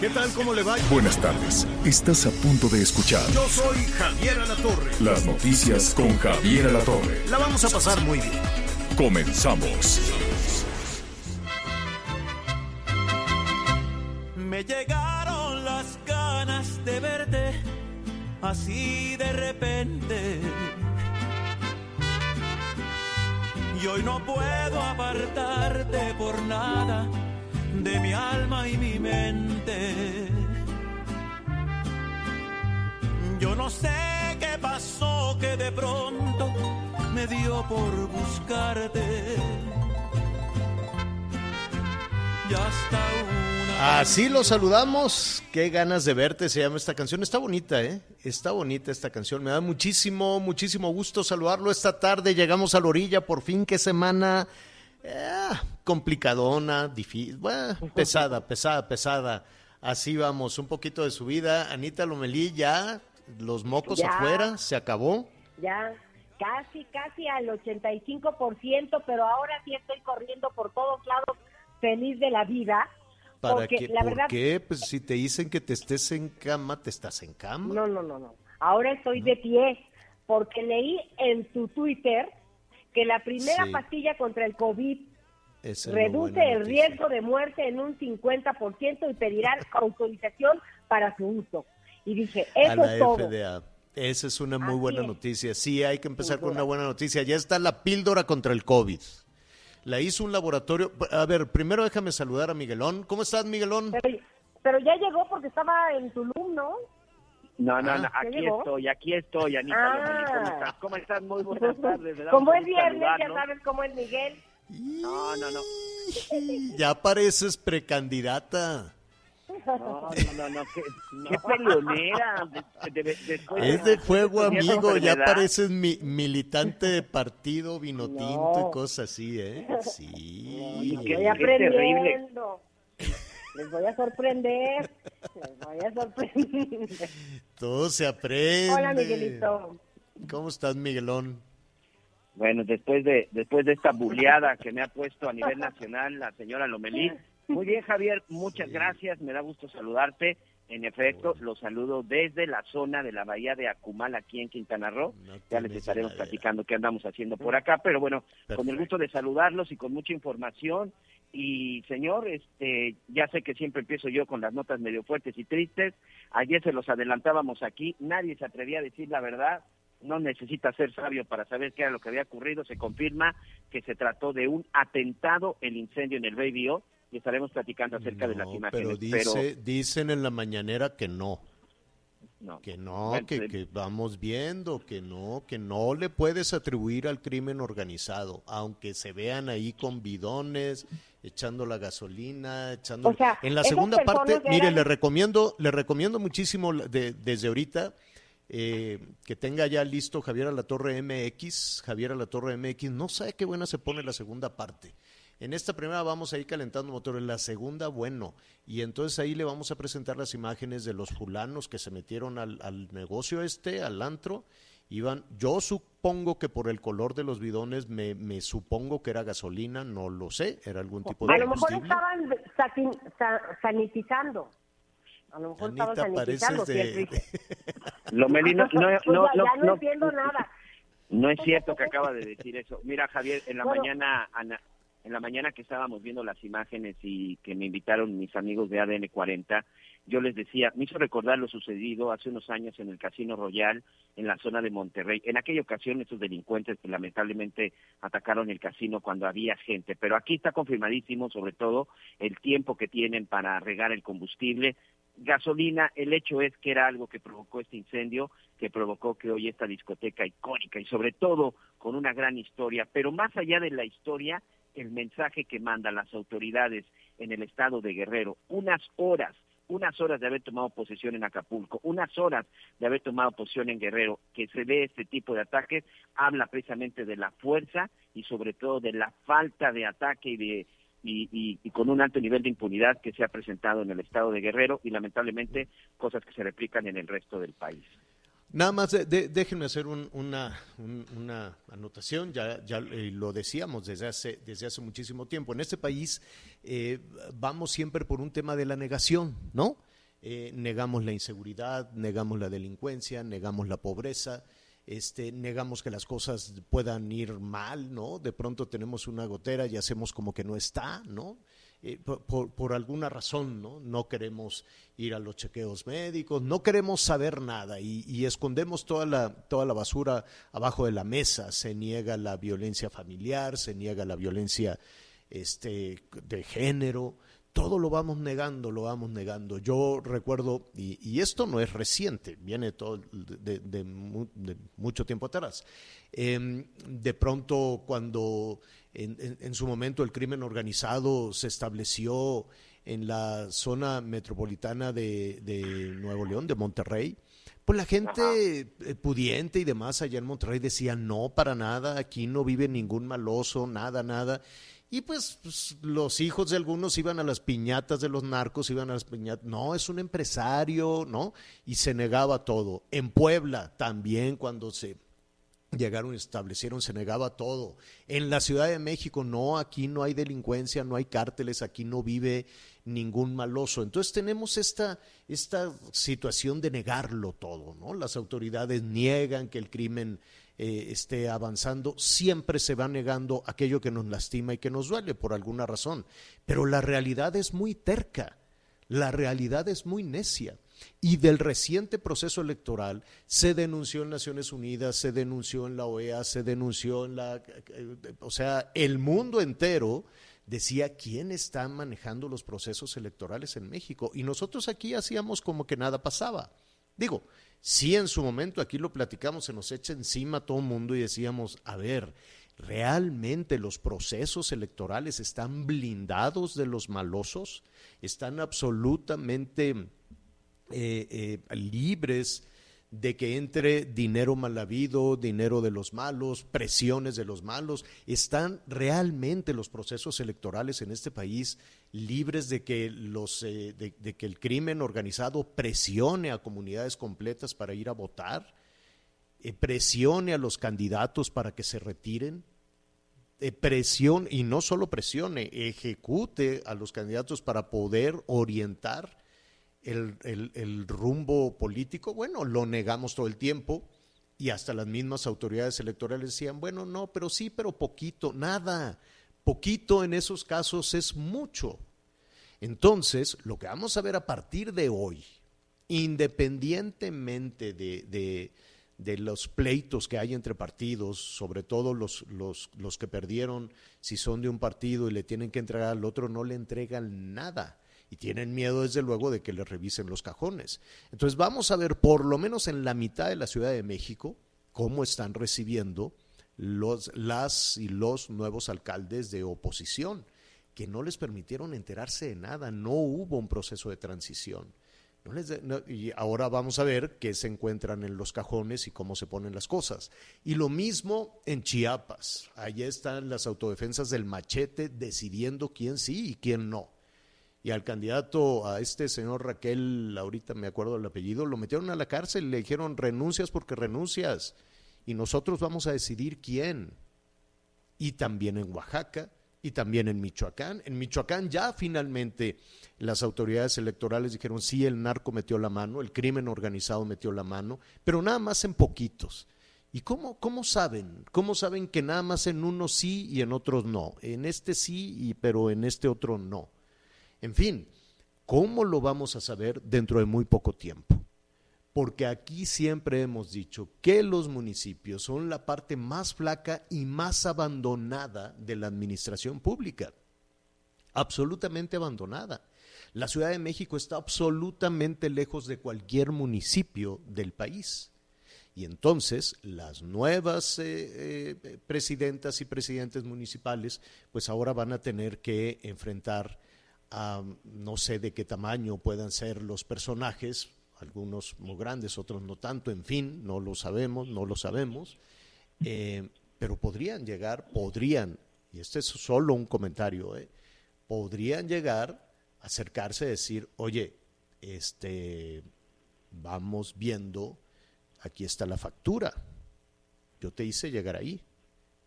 ¿Qué tal? ¿Cómo le va? Buenas tardes. Estás a punto de escuchar Yo soy Javier Alatorre. las noticias con Javier Alatorre. La vamos a pasar muy bien. Comenzamos. Me llegaron las ganas de verte así de repente. Y hoy no puedo apartarte por nada de mi alma y mi mente. Yo no sé qué pasó que de pronto me dio por buscarte. Y hasta una Así lo saludamos. Qué ganas de verte se llama esta canción. Está bonita, ¿eh? Está bonita esta canción. Me da muchísimo, muchísimo gusto saludarlo esta tarde. Llegamos a la orilla. Por fin, qué semana eh, complicadona, difícil, bueno, pesada, pesada, pesada. Así vamos, un poquito de subida. Anita Lomelí, ya los mocos Ya. afuera, se acabó. ya casi, casi al 85%, pero ahora sí estoy corriendo por todos lados feliz de la vida. ¿Para porque qué? la ¿Por verdad, qué? Pues si te dicen que te estés en cama, te estás en cama. no, no, no, no. Ahora estoy de pie porque leí en tu Twitter que la primera Sí. pastilla contra el COVID Esa es la reduce el noticia. riesgo de muerte en un 50% y pedirán autorización para su uso. Y dije, a eso la es todo. FDA. Esa es una muy Así buena es. noticia. Sí, hay que empezar con una buena noticia. Ya está la píldora contra el COVID. La hizo un laboratorio. A ver, primero déjame saludar a Miguelón. ¿Cómo estás, Miguelón? Pero, pero ya llegó porque estaba en Tulum, ¿no? No, no, Ah. no, ¿Ya aquí llegó? estoy, aquí estoy, Anita Ah. ¿cómo estás? ¿Cómo estás? Muy buenas tardes. Como es viernes, ya sabes cómo es Miguel. No, no, no, Ya pareces precandidata. no, no, no, no, qué, qué peleonera. De- de- después Es de fuego, amigo. Ya pareces mi- militante de partido, vino tinto No. y cosas así, ¿eh? Sí. No, qué- Estoy qué terrible. Les voy a sorprender. Les voy a sorprender. Todo se aprende. Hola, Miguelito. ¿Cómo estás, Miguelón? Bueno, después de después de esta buleada que me ha puesto a nivel nacional la señora Lomelí. Muy bien, Javier, muchas gracias. Me da gusto saludarte. En efecto, los saludo desde la zona de la bahía de Acumal, aquí en Quintana Roo. No ya les estaremos idea. platicando qué andamos haciendo por acá, pero bueno, con el gusto de saludarlos y con mucha información. Y señor, este, ya sé que siempre empiezo yo con las notas medio fuertes y tristes. Ayer se los adelantábamos aquí, nadie se atrevía a decir la verdad. No necesita ser sabio para saber qué era lo que había ocurrido. Se confirma que se trató de un atentado, el incendio en el Baby O, y estaremos platicando acerca de las imágenes. pero dice, dicen en la mañanera que no. no. Que no, Bueno, que, eh, que vamos viendo, que no, que no le puedes atribuir al crimen organizado, aunque se vean ahí con bidones, echando la gasolina, echando... O sea, en la segunda parte, mire, eran- le recomiendo, le recomiendo muchísimo la- de- desde ahorita eh, que tenga ya listo Javier a la Torre MX, Javier a la Torre MX, no sabe qué buena se pone la segunda parte. En esta primera vamos a ir calentando motores, la segunda, bueno, y entonces ahí le vamos a presentar las imágenes de los fulanos que se metieron al, al negocio este, al antro, iban, yo supongo que por el color de los bidones, me, me supongo que era gasolina, no lo sé, era algún tipo de A lo mejor estaban sanitizando. A lo mejor Anita, estaban sanitizando. de... No, no, Pues no, ya, no, ya no, no- entiendo nada. No es cierto que acaba de decir eso. Mira, Javier, en la Bueno. mañana, Ana, en la mañana que estábamos viendo las imágenes y que me invitaron mis amigos de ADN 40, yo les decía, me hizo recordar lo sucedido hace unos años en el Casino Royal, en la zona de Monterrey. En aquella ocasión, estos delincuentes que lamentablemente atacaron el casino cuando había gente, pero aquí está confirmadísimo, sobre todo, el tiempo que tienen para regar el combustible. Gasolina, el hecho es que era algo que provocó este incendio, que provocó que hoy esta discoteca icónica y sobre todo con una gran historia, pero más allá de la historia, el mensaje que mandan las autoridades en el estado de Guerrero, unas horas, unas horas de haber tomado posesión en Acapulco, unas horas de haber tomado posesión en Guerrero, que se ve este tipo de ataques, habla precisamente de la fuerza y sobre todo de la falta de ataque y de y, y, con un alto nivel de impunidad que se ha presentado en el estado de Guerrero y lamentablemente cosas que se replican en el resto del país. Nada más déjenme hacer una, una, anotación, ya, ya eh, lo decíamos desde hace, desde hace muchísimo tiempo. En este país eh, vamos siempre por un tema de la negación, ¿no? Eh, negamos la inseguridad, negamos la delincuencia, negamos la pobreza, este, negamos que las cosas puedan ir mal, ¿no? De pronto tenemos una gotera y hacemos como que no está, ¿no? Eh, por, alguna razón, ¿no? No queremos ir a los chequeos médicos, no queremos saber nada y, escondemos toda la, toda la basura abajo de la mesa. Se niega la violencia familiar, se niega la violencia este, de género, todo lo vamos negando, lo vamos negando. Yo recuerdo, y, esto no es reciente, viene todo de, mucho tiempo atrás. Em, de pronto, cuando en, su momento el crimen organizado se estableció en la zona metropolitana de, Nuevo León, de Monterrey, pues la gente eh, pudiente y demás allá en Monterrey decía, no, para nada, aquí no vive ningún maloso, nada, nada. Y pues, pues, los hijos de algunos iban a las piñatas de los narcos, iban a las piñatas. No, es un empresario, ¿no? Y se negaba todo. En Puebla también cuando se llegaron, establecieron, se negaba todo. En la Ciudad de México, no, aquí no hay delincuencia, no hay cárteles, aquí no vive ningún maloso. Entonces tenemos esta, esta situación de negarlo todo, ¿no? Las autoridades niegan que el crimen eh, esté avanzando, siempre se va negando aquello que nos lastima y que nos duele por alguna razón. Pero la realidad es muy terca, la realidad es muy necia. Y del reciente proceso electoral se denunció en Naciones Unidas, se denunció en la OEA, se denunció en la... O sea, el mundo entero decía quién está manejando los procesos electorales en México. Y nosotros aquí hacíamos como que nada pasaba. Digo, si en su momento, aquí lo platicamos, se nos echa encima todo el mundo y decíamos, a ver, ¿realmente los procesos electorales están blindados de los malosos? ¿Están absolutamente eh, eh, libres de que entre dinero mal habido, dinero de los malos, presiones de los malos. ¿Están realmente los procesos electorales en este país libres de que, los, eh, de, que el crimen organizado presione a comunidades completas para ir a votar? Eh, ¿Presione a los candidatos para que se retiren? Eh, presione, y no solo presione, ejecute a los candidatos para poder orientar el, rumbo político, bueno, lo negamos todo el tiempo y hasta las mismas autoridades electorales decían, bueno, no, pero sí, pero poquito, nada, poquito en esos casos es mucho. Entonces, lo que vamos a ver a partir de hoy, independientemente de, de, los pleitos que hay entre partidos, sobre todo los, los, los que perdieron, si son de un partido y le tienen que entregar al otro, no le entregan nada y tienen miedo desde luego de que les revisen los cajones. Entonces vamos a ver por lo menos en la mitad de la Ciudad de México cómo están recibiendo los, las y los nuevos alcaldes de oposición, que no les permitieron enterarse de nada, no hubo un proceso de transición. y ahora vamos a ver qué se encuentran en los cajones y cómo se ponen las cosas. Y lo mismo en Chiapas. Allí están las autodefensas del machete decidiendo quién sí y quién no y al candidato, a este señor Raquel, ahorita me acuerdo del apellido, lo metieron a la cárcel, le dijeron renuncias porque renuncias y nosotros vamos a decidir quién. Y también en Oaxaca y también en Michoacán. En Michoacán ya finalmente las autoridades electorales dijeron sí, el narco metió la mano, el crimen organizado metió la mano, pero nada más en poquitos. ¿Y cómo, cómo saben? ¿Cómo saben que nada más en unos sí y en otros no? En este sí, y, pero en este otro no. En fin, ¿cómo lo vamos a saber dentro de muy poco tiempo? Porque aquí siempre hemos dicho que los municipios son la parte más flaca y más abandonada de la administración pública. Absolutamente abandonada. La Ciudad de México está absolutamente lejos de cualquier municipio del país. Y entonces las nuevas eh, eh, presidentas y presidentes municipales, pues ahora van a tener que enfrentar a no sé de qué tamaño puedan ser los personajes, algunos muy grandes, otros no tanto, en fin, no lo sabemos, no lo sabemos, eh, pero podrían llegar, podrían, y este es solo un comentario, podrían llegar acercarse decir, oye, este, vamos viendo aquí está la factura. Yo te hice llegar ahí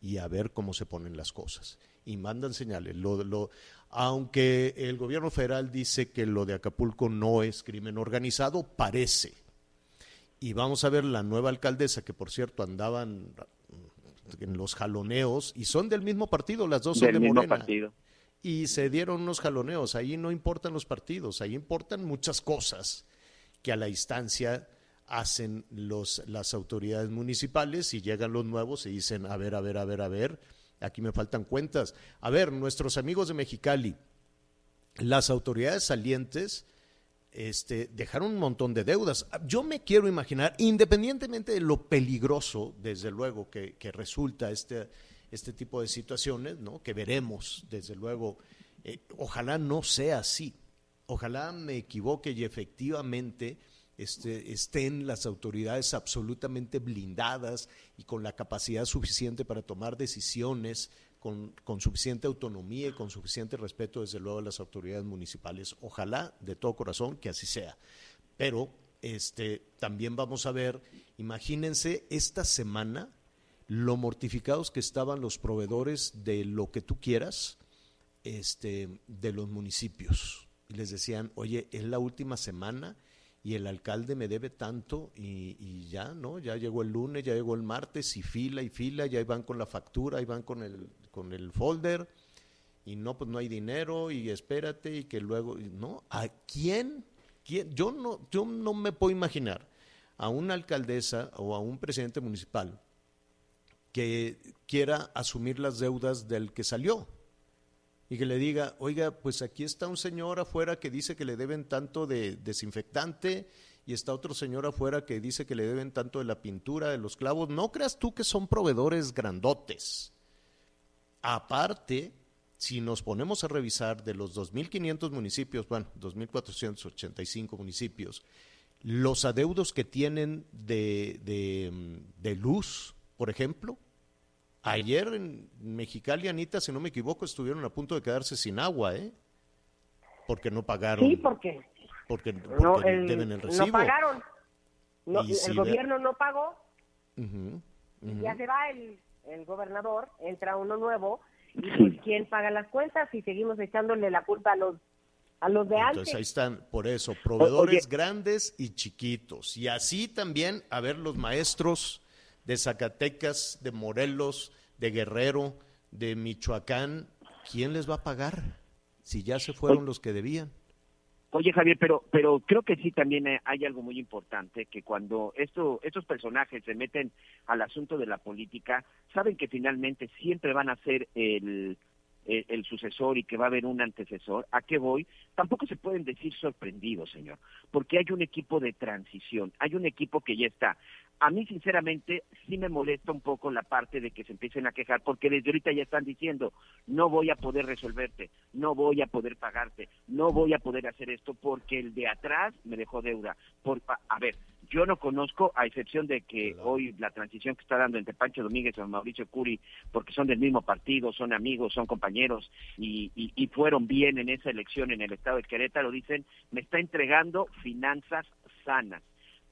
y a ver cómo se ponen las cosas. Y mandan señales. Lo, lo, aunque el gobierno federal dice que lo de Acapulco no es crimen organizado, parece. Y vamos a ver la nueva alcaldesa, que por cierto andaban en los jaloneos, y son del mismo partido, las dos son de mismo Partido. Y se dieron unos jaloneos. Ahí no importan los partidos, ahí importan muchas cosas que a la instancia hacen los, las autoridades municipales y llegan los nuevos y dicen, a ver, a ver, a ver, a ver, aquí me faltan cuentas. A ver, nuestros amigos de Mexicali, las autoridades salientes este, dejaron un montón de deudas. Yo me quiero imaginar, independientemente de lo peligroso, desde luego, que, que resulta este, este tipo de situaciones, ¿no? que veremos, desde luego, eh, ojalá no sea así. Ojalá me equivoque y efectivamente este, estén las autoridades absolutamente blindadas y con la capacidad suficiente para tomar decisiones, con, suficiente autonomía y con suficiente respeto, desde luego, a las autoridades municipales. Ojalá, de todo corazón, que así sea. Pero este, también vamos a ver, imagínense esta semana lo mortificados que estaban los proveedores de lo que tú quieras este, de los municipios. Y les decían, oye, es la última semana y el alcalde me debe tanto y, ya, ¿no? Ya llegó el lunes, ya llegó el martes y fila y fila, ya van con la factura, ahí van con el, con el folder y no, pues no hay dinero y espérate y que luego, ¿no? ¿A quién? quién? Yo, no, yo no me puedo imaginar a una alcaldesa o a un presidente municipal que quiera asumir las deudas del que salió y que le diga, oiga, pues aquí está un señor afuera que dice que le deben tanto de desinfectante y está otro señor afuera que dice que le deben tanto de la pintura, de los clavos. No creas tú que son proveedores grandotes. Aparte, si nos ponemos a revisar de los 2.500 municipios, bueno, 2.485 municipios, los adeudos que tienen de, de, de luz, por ejemplo, Ayer en Mexicali, Anita, si no me equivoco, estuvieron a punto de quedarse sin agua, ¿eh? Porque no pagaron. Sí, porque, porque, no, deben el recibo. No pagaron. el gobierno no pagó. Ya se va el, el gobernador, entra uno nuevo, y pues quién paga las cuentas y seguimos echándole la culpa a los a los de antes. Entonces ahí están, por eso, proveedores grandes y chiquitos. Y así también, a ver, los maestros de Zacatecas, de Morelos, de Guerrero, de Michoacán, ¿quién les va a pagar si ya se fueron los que debían? Oye Javier, pero pero creo que sí también hay algo muy importante que cuando esto, estos personajes se meten al asunto de la política, saben que finalmente siempre van a ser el, el, el, sucesor y que va a haber un antecesor. ¿A qué voy? Tampoco se pueden decir sorprendidos, señor, porque hay un equipo de transición, hay un equipo que ya está. A mí, sinceramente, sí me molesta un poco la parte de que se empiecen a quejar, porque desde ahorita ya están diciendo, no voy a poder resolverte, no voy a poder pagarte, no voy a poder hacer esto porque el de atrás me dejó deuda. Por, a ver, yo no conozco, a excepción de que hoy la transición que está dando entre Pancho Domínguez y Mauricio Curi, porque son del mismo partido, son amigos, son compañeros y, y fueron bien en esa elección en el estado de Querétaro, dicen, me está entregando finanzas sanas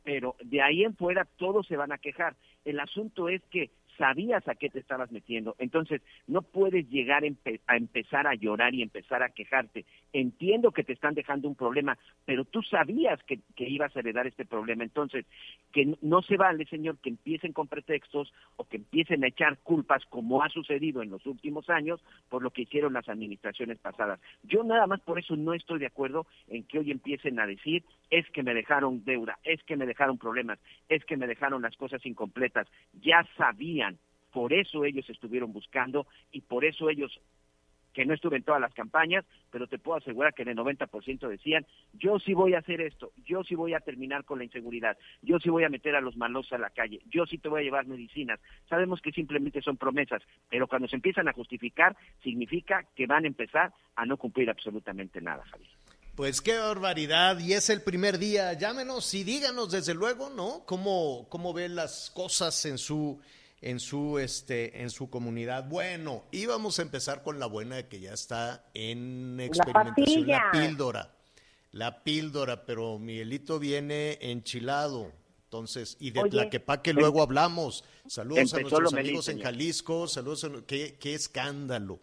pero de ahí en fuera todos se van a quejar. El asunto es que sabías a qué te estabas metiendo. Entonces, no puedes llegar a empezar a llorar y empezar a quejarte. Entiendo que te están dejando un problema, pero tú sabías que, ibas a heredar este problema. Entonces, que no se vale, señor, que empiecen con pretextos o que empiecen a echar culpas, como ha sucedido en los últimos años, por lo que hicieron las administraciones pasadas. Yo nada más por eso no estoy de acuerdo en que hoy empiecen a decir, es que me dejaron deuda, es que me dejaron problemas, es que me dejaron las cosas incompletas. Ya sabían por eso ellos estuvieron buscando y por eso ellos que no estuve en todas las campañas, pero te puedo asegurar que en el 90% decían, yo sí voy a hacer esto, yo sí voy a terminar con la inseguridad, yo sí voy a meter a los malos a la calle, yo sí te voy a llevar medicinas. Sabemos que simplemente son promesas, pero cuando se empiezan a justificar, significa que van a empezar a no cumplir absolutamente nada, Javier. Pues qué barbaridad, y es el primer día. Llámenos y díganos desde luego, ¿no? ¿Cómo, cómo ven las cosas en su en su este en su comunidad. Bueno, íbamos a empezar con la buena que ya está en experimentación la, píldora. La píldora, pero Miguelito viene enchilado. Entonces, y de Tlaquepaque luego hablamos. Saludos a nuestros amigos en Jalisco, saludos qué, qué escándalo.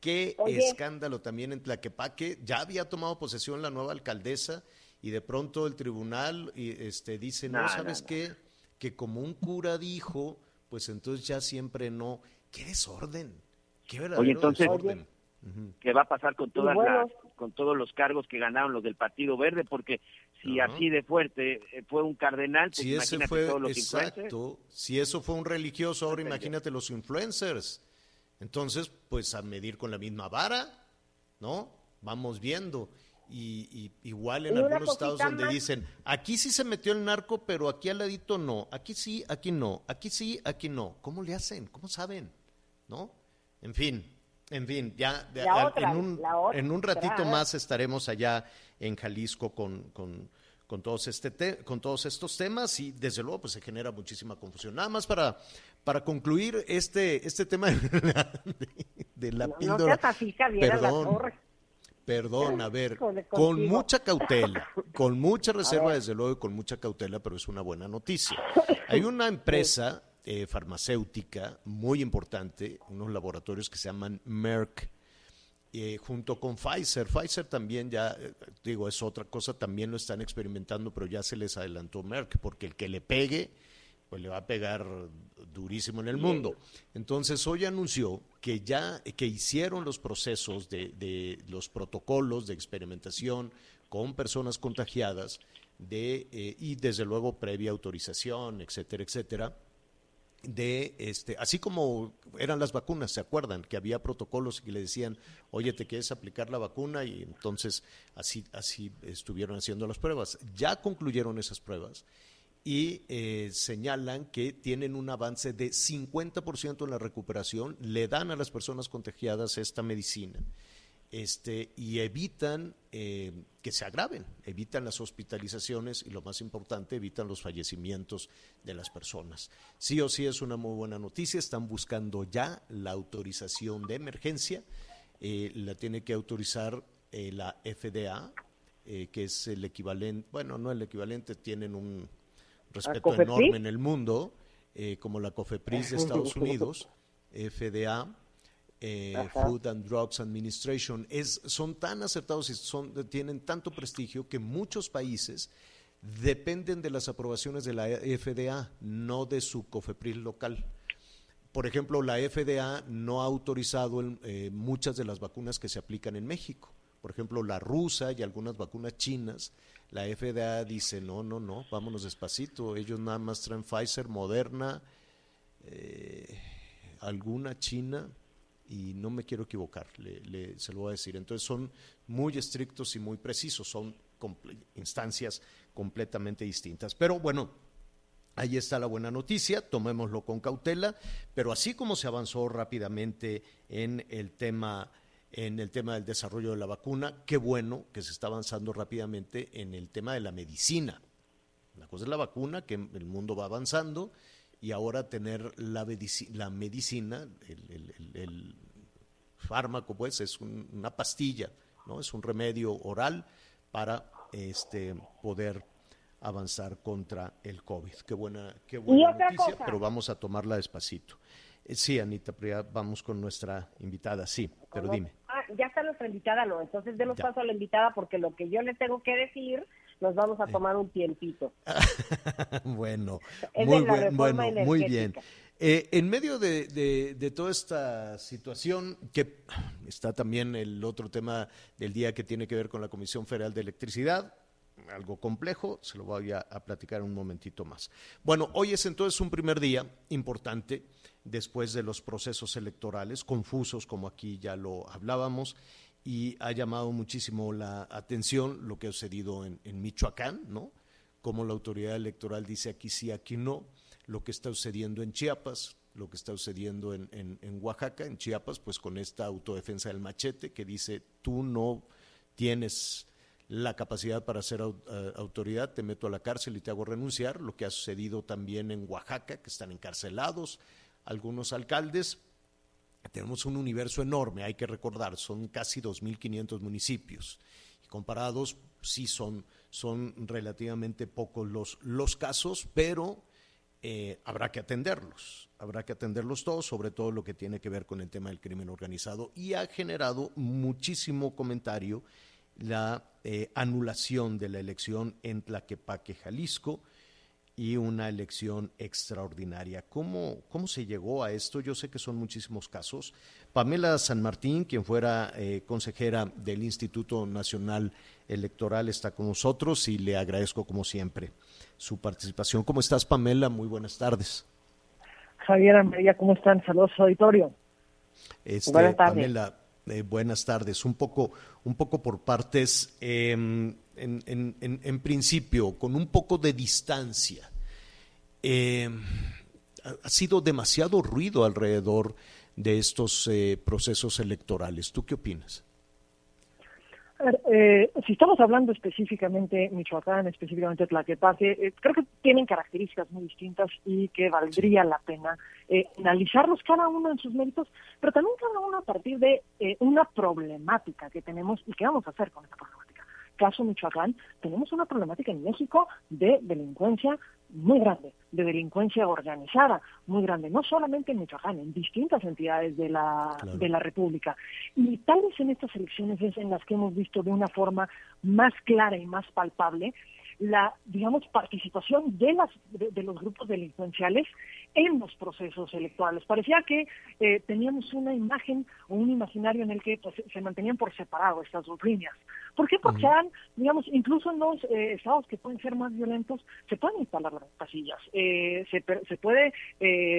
Qué escándalo también en Tlaquepaque. Ya había tomado posesión la nueva alcaldesa y de pronto el tribunal y este dice, "No, ¿sabes qué? Que como un cura dijo, pues entonces ya siempre no. ¡Qué desorden! ¡Qué verdadero Oye, entonces, ¿qué va a pasar con todas las, con todos los cargos que ganaron los del Partido Verde? Porque si así de fuerte eh, fue un cardenal, pues si ese fue, todos los exacto, si eso fue un religioso, ahora imagínate los influencers. Entonces, pues a medir con la misma vara, ¿no? Vamos viendo. Y, igual en algunos estados donde dicen, aquí sí se metió el narco, pero aquí al ladito no, aquí sí, aquí no, aquí sí, aquí no. ¿Cómo le hacen? ¿Cómo saben? ¿No? En fin, en fin, ya en, un, en un ratito más estaremos allá en Jalisco con, con, con todos, este con todos estos temas y desde luego pues se genera muchísima confusión. Nada más para, para concluir este, este tema de, la, píldora. Perdón. Perdón, a ver, con mucha cautela, con mucha reserva desde luego y con mucha cautela, pero es una buena noticia. Hay una empresa eh, farmacéutica muy importante, unos laboratorios que se llaman Merck, eh, junto con Pfizer. Pfizer también ya, eh, digo, es otra cosa, también lo están experimentando, pero ya se les adelantó Merck, porque el que le pegue pues le va a pegar durísimo en el mundo. Entonces hoy anunció que ya que hicieron los procesos de, de los protocolos de experimentación con personas contagiadas de eh, y desde luego previa autorización, etcétera, etcétera de este, así como eran las vacunas, ¿se acuerdan? Que había protocolos que le decían, oye, te quieres aplicar la vacuna y entonces así, así estuvieron haciendo las pruebas. Ya concluyeron esas pruebas y eh, señalan que tienen un avance de 50% en la recuperación, le dan a las personas contagiadas esta medicina este, y evitan eh, que se agraven, evitan las hospitalizaciones y lo más importante, evitan los fallecimientos de las personas. Sí o sí es una muy buena noticia, están buscando ya la autorización de emergencia, eh, la tiene que autorizar la FDA, que es el equivalente, bueno, no el equivalente, tienen un, respeto enorme en el mundo, eh, como la COFEPRIS de Estados Unidos, FDA, eh, Food and Drugs Administration, es, son tan acertados y son, tienen tanto prestigio que muchos países dependen de las aprobaciones de la FDA, no de su COFEPRIS local. Por ejemplo, la FDA no ha autorizado eh, muchas de las vacunas que se aplican en México. Por ejemplo, la rusa y algunas vacunas chinas la FDA dice, no, no, no, vámonos despacito. Ellos nada más traen Pfizer, Moderna, eh, alguna China, y no me quiero equivocar, le, se lo voy a decir. Entonces son muy estrictos y muy precisos, son instancias completamente distintas. Pero bueno, ahí está la buena noticia, tomémoslo con cautela, pero así como se avanzó rápidamente en el tema en el tema del desarrollo de la vacuna. Qué bueno que se está avanzando rápidamente en el tema de la medicina. La cosa es la vacuna, que el mundo va avanzando, y ahora tener la, la medicina, el, fármaco, pues, es una pastilla, ¿no? Es un remedio oral para este, poder avanzar contra el COVID. Qué buena, qué buena noticia, pero vamos a tomarla despacito. Eh, sí, Anita, vamos con nuestra invitada, sí, pero dime. Ah, ya está nuestra invitada, no, entonces demos paso a la invitada porque lo que yo le tengo que decir nos vamos a tomar un tiempito. bueno, muy, bueno, muy bien. Eh, en medio de, de, toda esta situación, que está también el otro tema del día que tiene que ver con la Comisión Federal de Electricidad, algo complejo, se lo voy a, platicar un momentito más. Bueno, hoy es entonces un primer día importante después de los procesos electorales, confusos como aquí ya lo hablábamos, y ha llamado muchísimo la atención lo que ha sucedido en, Michoacán, ¿no? Como la autoridad electoral dice aquí sí, aquí no, lo que está sucediendo en Chiapas, lo que está sucediendo en, Oaxaca, en Chiapas, pues con esta autodefensa del machete que dice tú no tienes la capacidad para ser eh, autoridad, te meto a la cárcel y te hago renunciar, lo que ha sucedido también en Oaxaca, que están encarcelados algunos alcaldes. Tenemos un universo enorme, hay que recordar, son casi 2.500 municipios. Y comparados, sí son, son relativamente pocos los, los casos, pero eh, habrá que atenderlos, habrá que atenderlos todos, sobre todo lo que tiene que ver con el tema del crimen organizado. Y ha generado muchísimo comentario la eh, anulación de la elección en Tlaquepaque, Jalisco, y una elección extraordinaria. ¿Cómo, ¿Cómo se llegó a esto? Yo sé que son muchísimos casos. Pamela San Martín, quien fuera eh, consejera del Instituto Nacional Electoral, está con nosotros y le agradezco como siempre su participación. ¿Cómo estás, Pamela? Muy buenas tardes. Javier, María, ¿cómo están? Saludos, auditorio. Este, buenas tardes. Pamela, buenas tardes. Un poco, un poco por partes, em, en, principio, con un poco de distancia. Em, ha sido demasiado ruido alrededor de estos eh, procesos electorales. ¿Tú qué opinas? Eh, si estamos hablando específicamente Michoacán, específicamente Tlaquepaque, eh, creo que tienen características muy distintas y que valdría la pena eh, analizarlos cada uno en sus méritos, pero también cada uno a partir de una problemática que tenemos y qué vamos a hacer con esta problemática. Caso Michoacán, tenemos una problemática en México de delincuencia muy grande, de delincuencia organizada muy grande, no solamente en Michoacán, en distintas entidades de la, de la República. Y tal vez en estas elecciones es en las que hemos visto de una forma más clara y más palpable la, digamos, participación de, las, de, los grupos delincuenciales en los procesos electorales. Parecía que eh, teníamos una imagen o un imaginario en el que pues, se mantenían por separado estas dos líneas. ¿Por qué? Porque han, digamos, incluso en los eh, estados que pueden ser más violentos, se pueden instalar las casillas, eh, se, se puede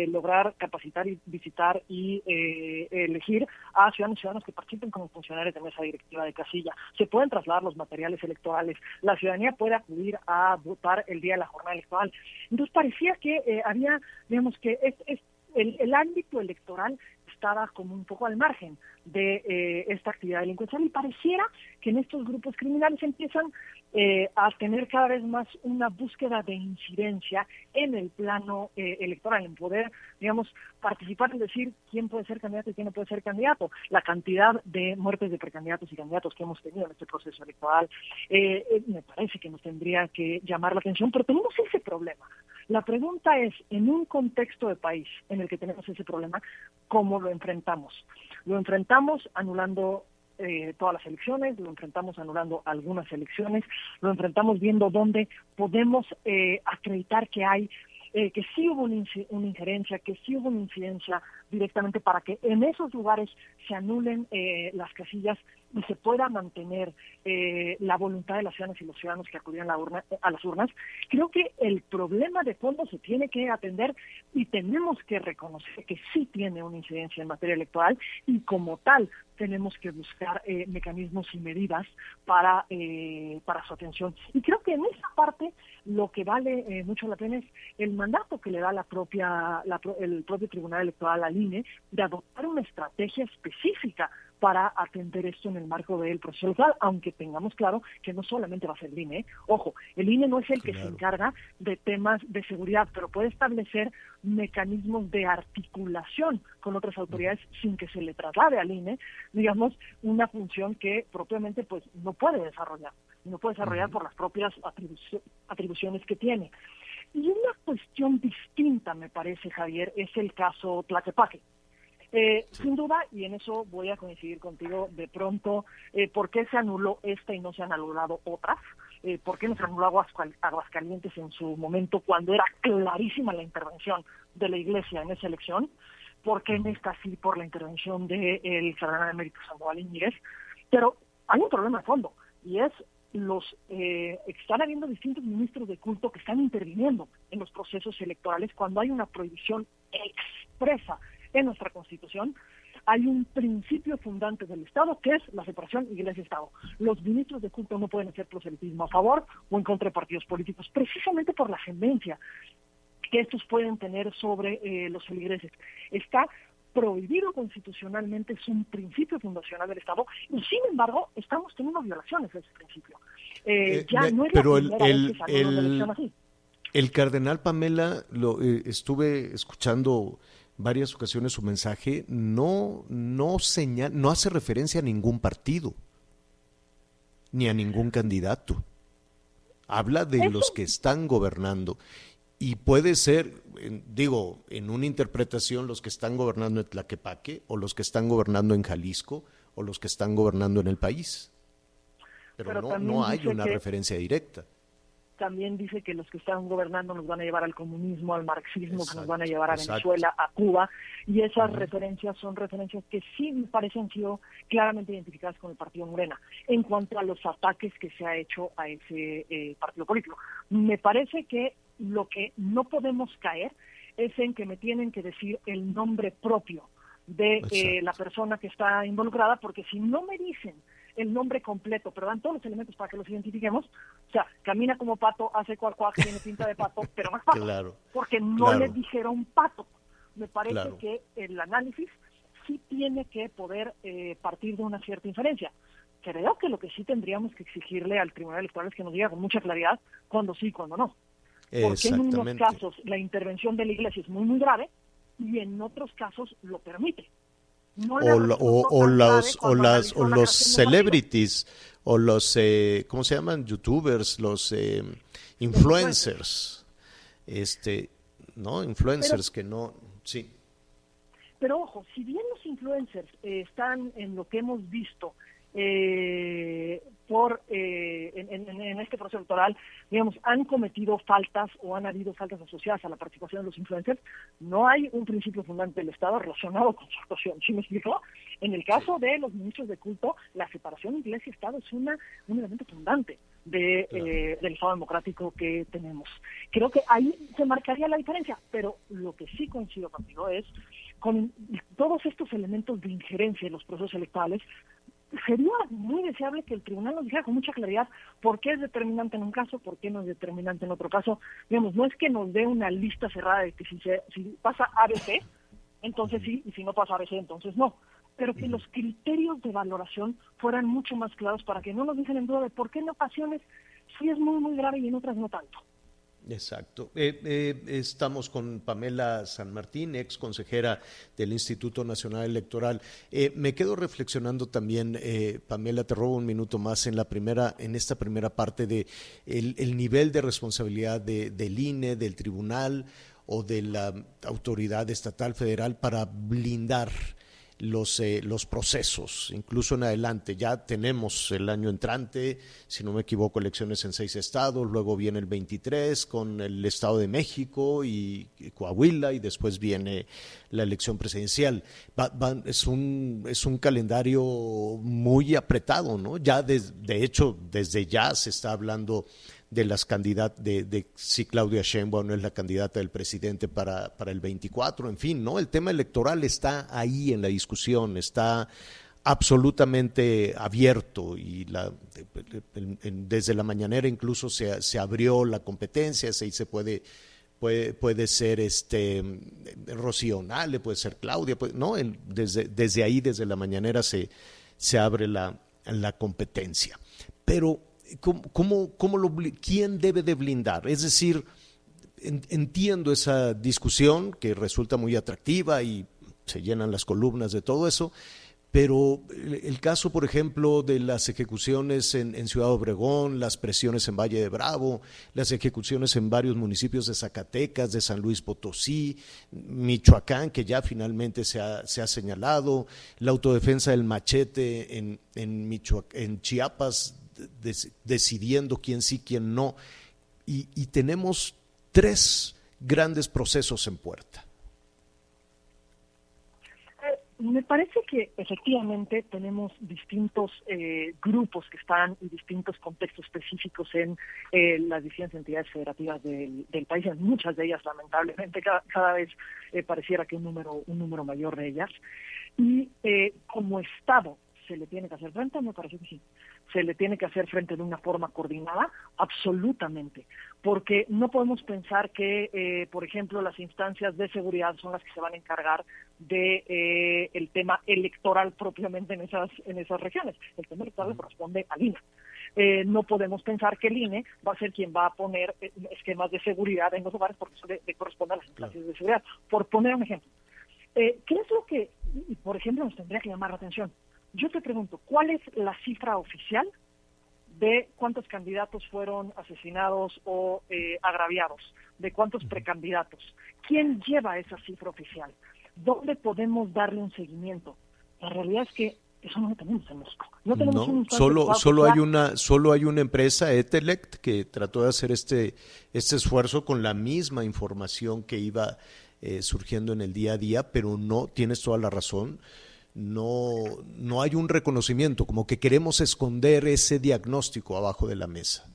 lograr capacitar y visitar y elegir a ciudadanos y ciudadanos que participen como funcionarios de mesa directiva de casilla, se pueden trasladar los materiales electorales, la ciudadanía puede acudir a votar el día de la jornada electoral. Entonces parecía que eh, había, digamos que es, el, ámbito electoral estaba como un poco al margen de eh, esta actividad delincuencial y pareciera que en estos grupos criminales empiezan eh, a tener cada vez más una búsqueda de incidencia en el plano eh, electoral, en poder, digamos, participar en decir quién puede ser candidato y quién no puede ser candidato. La cantidad de muertes de precandidatos y candidatos que hemos tenido en este proceso electoral eh, me parece que nos tendría que llamar la atención, pero tenemos ese problema. La pregunta es, en un contexto de país en el que tenemos ese problema, ¿cómo lo enfrentamos? Lo enfrentamos anulando eh, todas las elecciones, lo enfrentamos anulando algunas elecciones, lo enfrentamos viendo dónde podemos eh, acreditar que hay eh, que sí hubo una, injerencia, que sí hubo una incidencia directamente para que en esos lugares se anulen eh, las casillas y se pueda mantener eh, la voluntad de las ciudadanas y los ciudadanos que acudían a, a las urnas, creo que el problema de fondo se tiene que atender y tenemos que reconocer que sí tiene una incidencia en materia electoral y como tal tenemos que buscar eh, mecanismos y medidas para, eh, para su atención. Y creo que en esa parte lo que vale eh, mucho la pena es el mandato que le da la propia, el propio Tribunal Electoral al INE de adoptar una estrategia específica para atender esto en el marco del proceso electoral, aunque tengamos claro que no solamente va a ser el INE. Ojo, el INE no es el que se encarga de temas de seguridad, pero puede establecer mecanismos de articulación con otras autoridades sin que se le traslade al INE, digamos, una función que propiamente pues no puede desarrollar, no puede desarrollar por las propias atribuciones que tiene. Y una cuestión distinta, me parece, Javier, es el caso Tlaquepaque. Eh, sin duda, y en eso voy a coincidir contigo, de pronto, eh, ¿por qué se anuló esta y no se han anulado otras? Eh, ¿Por qué no se anuló Aguascalientes en su momento cuando era clarísima la intervención de la Iglesia en esa elección? ¿Por qué en esta sí por la intervención del de cardenal emérito Sandoval Íñiguez? Pero hay un problema de fondo, y es los eh, están habiendo distintos ministros de culto que están interviniendo en los procesos electorales cuando hay una prohibición expresa en nuestra Constitución. Hay un principio fundante del Estado que es la separación Iglesia-Estado. Los ministros de culto no pueden hacer proselitismo a favor o en contra de partidos políticos, precisamente por la tendencia que estos pueden tener sobre eh, los feligreses. Está prohibido constitucionalmente, es un principio fundacional del Estado, y sin embargo estamos teniendo violaciones de ese principio. Eh, eh, ya no es pero el, el, así. el cardenal Pamela, lo estuve escuchando varias ocasiones su mensaje, no, no, señal, no hace referencia a ningún partido, ni a ningún candidato. Habla de los que están gobernando. Y puede ser, digo, en una interpretación los que están gobernando en Tlaquepaque, o los que están gobernando en Jalisco, o los que están gobernando en el país. Pero, no, no hay una referencia directa. También dice que los que están gobernando nos van a llevar al comunismo, al marxismo, que nos van a llevar a Venezuela, a Cuba, y esas referencias son referencias que sí me parecen sido claramente identificadas con el Partido Morena en cuanto a los ataques que se ha hecho a ese eh, partido político. Me parece que lo que no podemos caer es en que me tienen que decir el nombre propio de eh, la persona que está involucrada, porque si no me dicen el nombre completo, pero dan todos los elementos para que los identifiquemos, o sea, camina como pato, hace cuac tiene pinta de pato, pero no es pato, porque no le dijeron pato. Me parece que el análisis sí tiene que poder eh, partir de una cierta inferencia. Creo que lo que sí tendríamos que exigirle al Tribunal Electoral es que nos diga con mucha claridad cuándo sí y cuándo no. Porque en unos casos la intervención de la iglesia es muy, muy grave y en otros casos lo permite. o, o, los, o, las, o los celebrities, o los, eh, ¿cómo se llaman? Youtubers, los eh, influencers. Este, ¿no? Influencers que no, sí. Pero ojo, si bien los influencers eh, están en lo que hemos visto, eh, por eh, en, este proceso electoral, digamos, han cometido faltas o han habido faltas asociadas a la participación de los influencers, no hay un principio fundante del Estado relacionado con su actuación. ¿Sí me explico? En el caso de los ministros de culto, la separación Iglesia-Estado es una, un elemento fundante de, eh, del Estado democrático que tenemos. Creo que ahí se marcaría la diferencia, pero lo que sí coincido contigo es con todos estos elementos de injerencia en los procesos electorales, sería muy deseable que el tribunal nos dijera con mucha claridad por qué es determinante en un caso, por qué no es determinante en otro caso. Digamos, no es que nos dé una lista cerrada de que si, se, si pasa ABC, entonces sí, y si no pasa ABC, entonces no. Pero que los criterios de valoración fueran mucho más claros para que no nos dejen en duda de por qué en ocasiones sí es muy, muy grave y en otras no tanto. Exacto. Eh, eh, estamos con Pamela San Martín, ex consejera del Instituto Nacional Electoral. Eh, me quedo reflexionando también, Pamela, te robo un minuto más en la primera, en esta primera parte de el, nivel de responsabilidad del INE, del tribunal o de la autoridad estatal federal para blindar los, eh, los procesos, incluso en adelante. Ya tenemos el año entrante, si no me equivoco, elecciones en seis estados, luego viene el 23 con el Estado de México y, Coahuila y después viene la elección presidencial. es, un, es un calendario muy apretado, ¿no? Ya de, de hecho, desde ya se está hablando de las candidatas, de, si Claudia Sheinbaum no es la candidata del presidente para, para el 24, en fin, ¿no? El tema electoral está ahí en la discusión, está absolutamente abierto y la, desde la mañanera incluso se, se abrió la competencia, se, se puede, puede, puede ser este Rocío Nale, puede ser Claudia, no, desde, desde ahí, desde la mañanera se, se abre la, la competencia. Pero ¿cómo, cómo, quién debe de blindar? Es decir, entiendo esa discusión que resulta muy atractiva y se llenan las columnas de todo eso, pero el, caso, por ejemplo, de las ejecuciones en, Ciudad Obregón, las presiones en Valle de Bravo, las ejecuciones en varios municipios de Zacatecas, de San Luis Potosí, Michoacán, que ya finalmente se ha, se ha señalado, la autodefensa del machete en Chiapas decidiendo quién sí, quién no. Y, tenemos tres grandes procesos en puerta. Eh, Me parece que efectivamente tenemos distintos eh, grupos que están y distintos contextos específicos en eh, las distintas entidades federativas del, país, en muchas de ellas lamentablemente cada, vez pareciera que un número, un mayor de ellas. Y como Estado se le tiene que hacer frente, me parece que sí se le tiene que hacer frente de una forma coordinada, absolutamente, porque no podemos pensar que, eh, por ejemplo, las instancias de seguridad son las que se van a encargar de eh, el tema electoral propiamente en esas en esas regiones. El tema electoral corresponde al INE. Eh, no podemos pensar que el INE va a ser quien va a poner esquemas de seguridad en los lugares porque eso le, corresponde a las instancias de seguridad. Por poner un ejemplo, ¿qué es lo que, por ejemplo, nos tendría que llamar la atención? Yo te pregunto, ¿cuál es la cifra oficial de cuántos candidatos fueron asesinados o eh, agraviados, de cuántos precandidatos? ¿Quién lleva esa cifra oficial? ¿Dónde podemos darle un seguimiento? La realidad es que eso no lo tenemos en México. No tenemos un solo solo hay una solo hay una empresa Etelect que trató de hacer este este esfuerzo con la misma información que iba eh, surgiendo en el día a día, pero no tienes toda la razón no, no hay un reconocimiento, como que queremos esconder ese diagnóstico abajo de la mesa.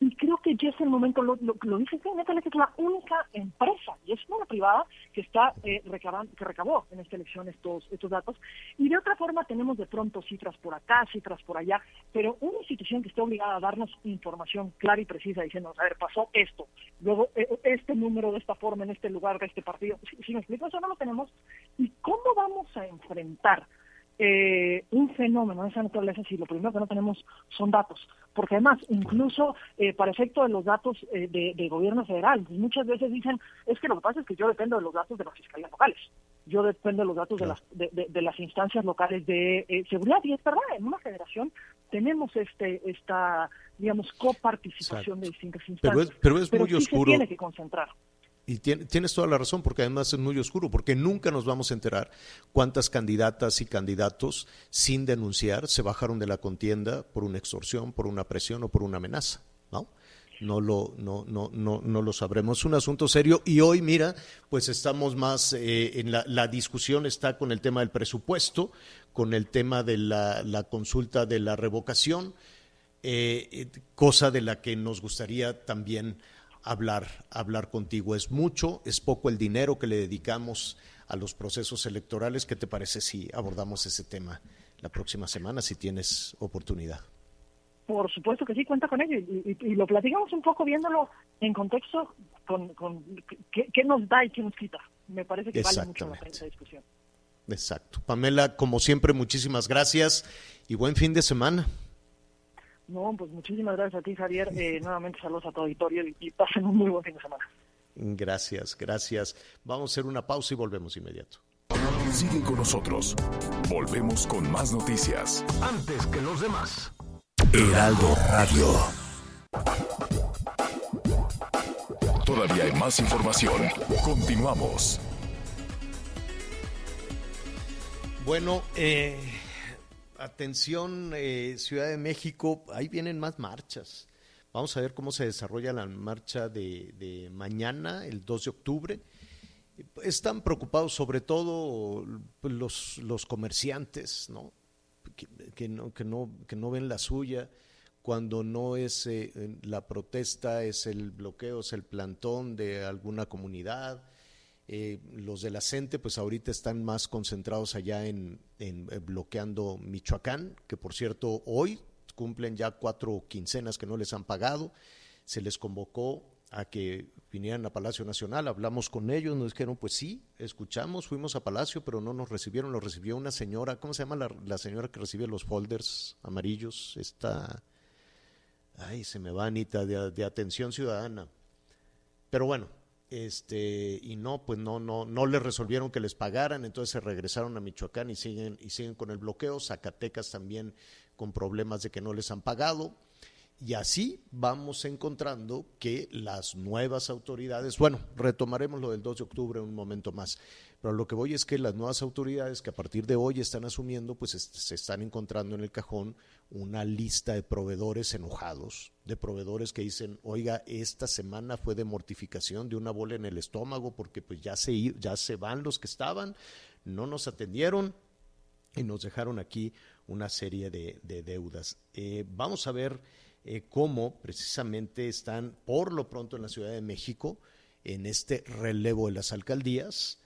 Y que ya es el momento, lo, lo, lo dice Netflix, es la única empresa, y es una privada, que está eh, recabando, que recabó en esta elección estos, estos datos. Y de otra forma tenemos de pronto cifras por acá, cifras por allá, pero una institución que está obligada a darnos información clara y precisa, diciendo, a ver, pasó esto, luego eh, este número de esta forma, en este lugar, de este partido. Si, me explico, eso no lo tenemos. ¿Y cómo vamos a enfrentar eh, un fenómeno de esa naturaleza si lo primero que no tenemos son datos. Porque además, incluso eh, para efecto de los datos eh, de, gobierno federal, muchas veces dicen, es que lo que pasa es que yo dependo de los datos de las fiscalías locales, yo dependo de los datos de, las, de, las instancias locales de eh, seguridad. Y es verdad, en una federación tenemos este esta, digamos, coparticipación de distintas instancias. Pero es, muy oscuro. Se tiene que concentrar. Y tienes toda la razón, porque además es muy oscuro, porque nunca nos vamos a enterar cuántas candidatas y candidatos sin denunciar se bajaron de la contienda por una extorsión, por una presión o por una amenaza, ¿no? No lo, no, no, no, no lo sabremos. Es un asunto serio y hoy, mira, pues estamos más eh, en la, la, discusión está con el tema del presupuesto, con el tema de la, la consulta de la revocación, eh, eh cosa de la que nos gustaría también hablar, hablar contigo. Es mucho, es poco el dinero que le dedicamos a los procesos electorales. ¿Qué te parece si abordamos ese tema la próxima semana, si tienes oportunidad? Por supuesto que sí, cuenta con ello. Y, lo platicamos un poco viéndolo en contexto con, con qué, nos da y qué nos quita. Me parece que vale mucho la pena esa discusión. Exacto. Pamela, como siempre, muchísimas gracias y buen fin de semana. No, pues muchísimas gracias a ti, Javier. Eh, nuevamente saludos a tu auditorio y, pasen un muy buen fin de semana. Gracias, gracias. Vamos a hacer una pausa y volvemos inmediato. Sigue con nosotros. Volvemos con más noticias. Antes que los demás. Heraldo Radio. Todavía hay más información. Continuamos. Bueno, eh, atención eh, Ciudad de México, ahí vienen más marchas. Vamos a ver cómo se desarrolla la marcha de, mañana, el 2 de octubre. Están preocupados sobre todo los, los comerciantes, ¿no? Que, ¿no? que, no, que no ven la suya cuando no es eh, la protesta, es el bloqueo, es el plantón de alguna comunidad eh, los de la CENTE, pues ahorita están más concentrados allá en, eh, bloqueando Michoacán, que por cierto hoy cumplen ya cuatro quincenas que no les han pagado. Se les convocó a que vinieran a Palacio Nacional, hablamos con ellos, nos dijeron, pues sí, escuchamos, fuimos a Palacio, pero no nos recibieron, lo recibió una señora, ¿cómo se llama la, señora que recibe los folders amarillos? Esta, ay, se me va Anita, de atención ciudadana. Pero bueno, este y no pues no no no les resolvieron que les pagaran entonces se regresaron a Michoacán y siguen y siguen con el bloqueo. Zacatecas también con problemas de que no les han pagado. Y así vamos encontrando que las nuevas autoridades, bueno, retomaremos lo del 2 de octubre un momento más, pero lo que voy es que las nuevas autoridades que a partir de hoy están asumiendo, pues se están encontrando en el cajón una lista de proveedores enojados, de proveedores que dicen, oiga, esta semana fue de mortificación, de una bola en el estómago, porque pues ya se, ya se van los que estaban, no nos atendieron y nos dejaron aquí una serie de, deudas. Eh, vamos a ver eh, cómo precisamente están por lo pronto en la Ciudad de México en este relevo de las alcaldías.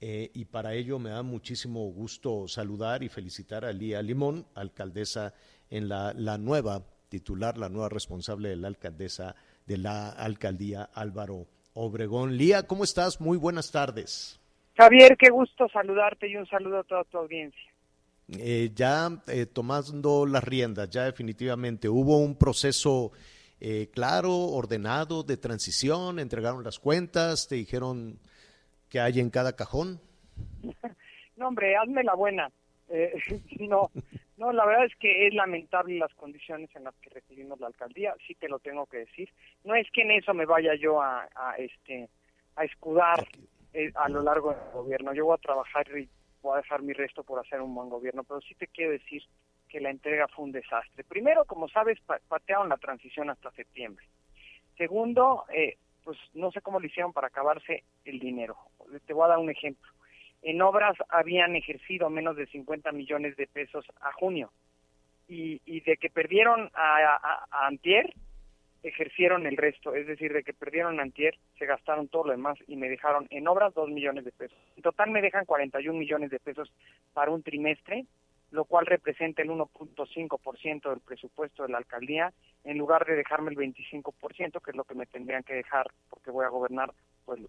Eh, y para ello me da muchísimo gusto saludar y felicitar a Lía Limón, alcaldesa en la, la nueva titular, la nueva responsable de la alcaldesa de la alcaldía Álvaro Obregón. Lía, ¿cómo estás? Muy buenas tardes. Javier, qué gusto saludarte y un saludo a toda tu audiencia. Eh, ya eh, tomando las riendas, ya definitivamente hubo un proceso eh, claro, ordenado de transición, entregaron las cuentas, te dijeron que hay en cada cajón. No, hombre, hazme la buena. no, no, la verdad es que es lamentable las condiciones en las que recibimos la alcaldía, sí te lo tengo que decir. No es que en eso me vaya yo a, este a escudar a lo largo del gobierno. Yo voy a trabajar y voy a dejar mi resto por hacer un buen gobierno, pero sí te quiero decir que la entrega fue un desastre. Primero, como sabes, patearon la transición hasta septiembre. Segundo, eh, pues no sé cómo lo hicieron para acabarse el dinero. Te voy a dar un ejemplo. En obras habían ejercido menos de 50 millones de pesos a junio y, y de que perdieron a, Antier, ejercieron el resto, es decir, de que perdieron antier, se gastaron todo lo demás y me dejaron en obras dos millones de pesos. En total me dejan 41 millones de pesos para un trimestre, lo cual representa el 1.5% del presupuesto de la alcaldía, en lugar de dejarme el 25%, que es lo que me tendrían que dejar porque voy a gobernar pues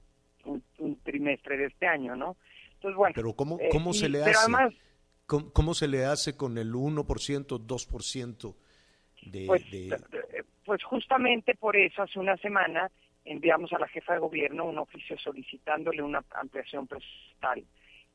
un, trimestre de este año, ¿no? Entonces, bueno. Pero ¿cómo, eh, cómo se le hace? Además, ¿Cómo, ¿Cómo, se le hace con el 1%, 2% de, pues, de pues justamente por eso hace una semana enviamos a la jefa de gobierno un oficio solicitándole una ampliación presupuestal